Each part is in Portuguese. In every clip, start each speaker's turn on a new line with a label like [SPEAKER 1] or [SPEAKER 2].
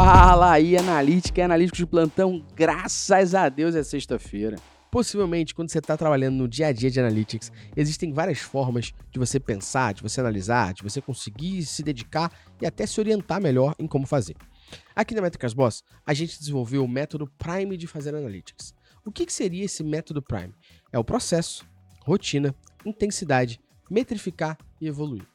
[SPEAKER 1] Fala aí, analítica e analítico de plantão. Graças a Deus é sexta-feira.
[SPEAKER 2] Possivelmente, quando você está trabalhando no dia a dia de analytics, existem várias formas de você pensar, de você analisar, de você conseguir se dedicar e até se orientar melhor em como fazer. Aqui na Métricas Boss, a gente desenvolveu o método Prime de fazer analytics. O que, que seria esse método Prime? É o processo, rotina, intensidade, metrificar e evoluir.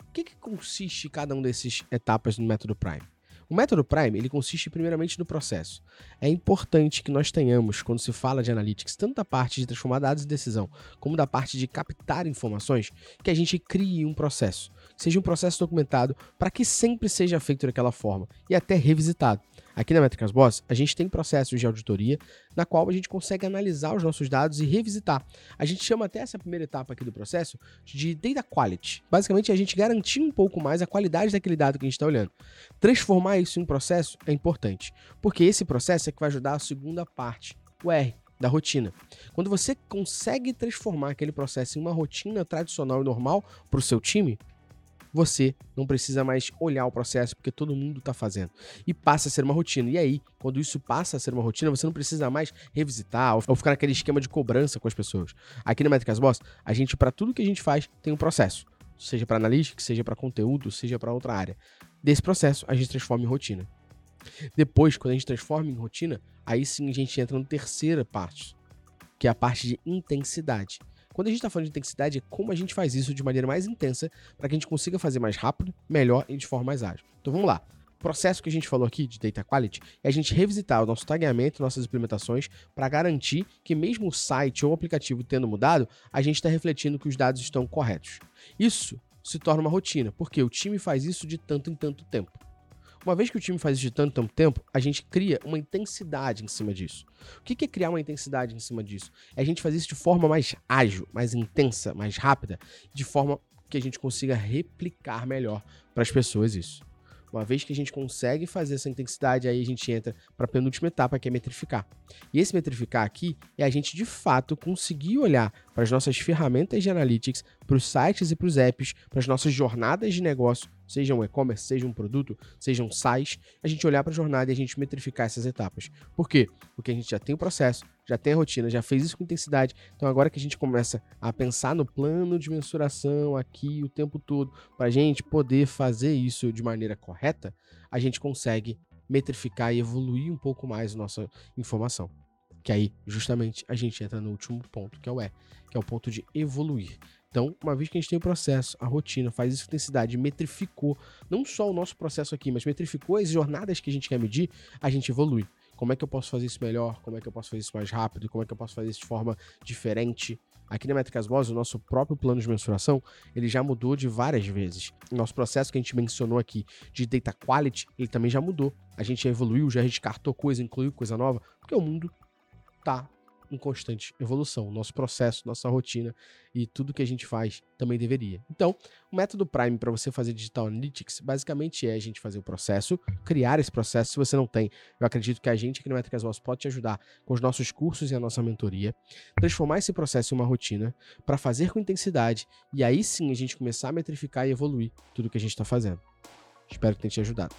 [SPEAKER 2] O que, que consiste cada uma dessas etapas no método Prime? O método Prime ele consiste primeiramente no processo. É importante que nós tenhamos, quando se fala de analytics, tanto da parte de transformar dados em decisão, como da parte de captar informações, que a gente crie um processo. Seja um processo documentado para que sempre seja feito daquela forma e até revisitado. Aqui na Métricas Boss, a gente tem processos de auditoria na qual a gente consegue analisar os nossos dados e revisitar. A gente chama até essa primeira etapa aqui do processo de data quality. Basicamente, a gente garantir um pouco mais a qualidade daquele dado que a gente está olhando. Transformar isso em um processo é importante, porque esse processo é que vai ajudar a segunda parte, o R, da rotina. Quando você consegue transformar aquele processo em uma rotina tradicional e normal para o seu time, você não precisa mais olhar o processo porque todo mundo está fazendo. E passa a ser uma rotina. E aí, quando isso passa a ser uma rotina, você não precisa mais revisitar ou ficar naquele esquema de cobrança com as pessoas. Aqui na Métricas Boss, a gente, para tudo que a gente faz, tem um processo. Seja para analítica, seja para conteúdo, seja para outra área. Desse processo, a gente transforma em rotina. Depois, quando a gente transforma em rotina, aí sim a gente entra na terceira parte, que é a parte de intensidade. Quando a gente está falando de intensidade, é como a gente faz isso de maneira mais intensa para que a gente consiga fazer mais rápido, melhor e de forma mais ágil. Então vamos lá. O processo que a gente falou aqui de data quality é a gente revisitar o nosso tagueamento, nossas implementações, para garantir que mesmo o site ou o aplicativo tendo mudado, a gente está refletindo que os dados estão corretos. Isso se torna uma rotina, porque o time faz isso de tanto em tanto tempo. Uma vez que o time faz isso de tanto, tanto tempo, a gente cria uma intensidade em cima disso. O que é criar uma intensidade em cima disso? É a gente fazer isso de forma mais ágil, mais intensa, mais rápida, de forma que a gente consiga replicar melhor para as pessoas isso. Uma vez que a gente consegue fazer essa intensidade, aí a gente entra para a penúltima etapa, que é metrificar. E esse metrificar aqui é a gente de fato conseguir olhar para as nossas ferramentas de analytics, para os sites e para os apps, para as nossas jornadas de negócio seja um e-commerce, seja um produto, seja um SaaS, a gente olhar para a jornada e a gente metrificar essas etapas. Por quê? Porque a gente já tem o processo, já tem a rotina, já fez isso com intensidade. Então agora que a gente começa a pensar no plano de mensuração aqui o tempo todo, para a gente poder fazer isso de maneira correta, a gente consegue metrificar e evoluir um pouco mais nossa informação. Que aí, justamente, a gente entra no último ponto, que é o E, que é o ponto de evoluir. Então, uma vez que a gente tem o processo, a rotina, faz isso com intensidade, metrificou não só o nosso processo aqui, mas metrificou as jornadas que a gente quer medir, a gente evolui. Como é que eu posso fazer isso melhor? Como é que eu posso fazer isso mais rápido? Como é que eu posso fazer isso de forma diferente? Aqui na Métricas Boss, o nosso próprio plano de mensuração, ele já mudou de várias vezes. Nosso processo que a gente mencionou aqui de data quality, ele também já mudou. A gente já evoluiu, já descartou coisa, incluiu coisa nova, porque o mundo tá em constante evolução. Nosso processo, nossa rotina e tudo que a gente faz também deveria. Então, o método Prime para você fazer Digital Analytics basicamente é a gente fazer o processo, criar esse processo. Se você não tem, eu acredito que a gente aqui no Métricas Voz pode te ajudar com os nossos cursos e a nossa mentoria, transformar esse processo em uma rotina para fazer com intensidade e aí sim a gente começar a metrificar e evoluir tudo que a gente está fazendo. Espero que tenha te ajudado.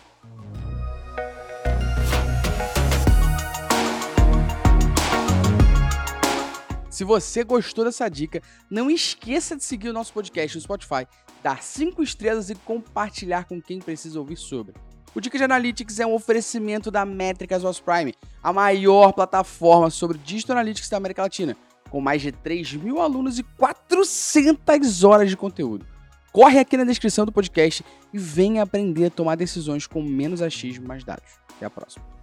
[SPEAKER 1] Se você gostou dessa dica, não esqueça de seguir o nosso podcast no Spotify, dar 5 estrelas e compartilhar com quem precisa ouvir sobre. O Dica de Analytics é um oferecimento da Métricas Voz Prime, a maior plataforma sobre Digital Analytics da América Latina, com mais de 3 mil alunos e 400 horas de conteúdo. Corre aqui na descrição do podcast e venha aprender a tomar decisões com menos achismo e mais dados. Até a próxima.